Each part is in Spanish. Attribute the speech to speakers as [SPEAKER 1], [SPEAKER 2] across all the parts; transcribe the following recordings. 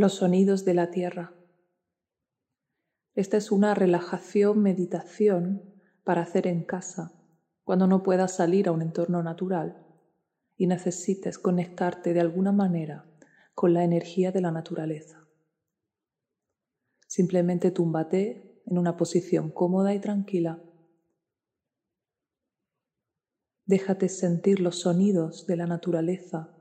[SPEAKER 1] Los sonidos de la tierra. Esta es una relajación meditación para hacer en casa cuando no puedas salir a un entorno natural y necesites conectarte de alguna manera con la energía de la naturaleza. Simplemente túmbate en una posición cómoda y tranquila. Déjate sentir los sonidos de la naturaleza,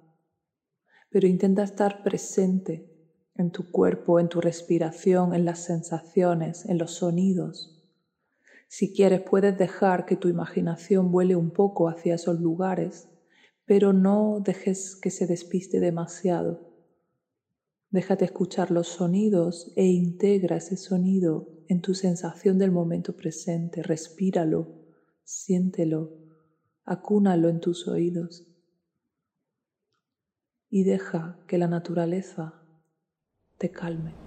[SPEAKER 1] pero intenta estar presente en tu cuerpo, en tu respiración, en las sensaciones, en los sonidos. Si quieres, puedes dejar que tu imaginación vuele un poco hacia esos lugares, pero no dejes que se despiste demasiado. Déjate escuchar los sonidos e integra ese sonido en tu sensación del momento presente. Respíralo, siéntelo, acúnalo en tus oídos y deja que la naturaleza te calme.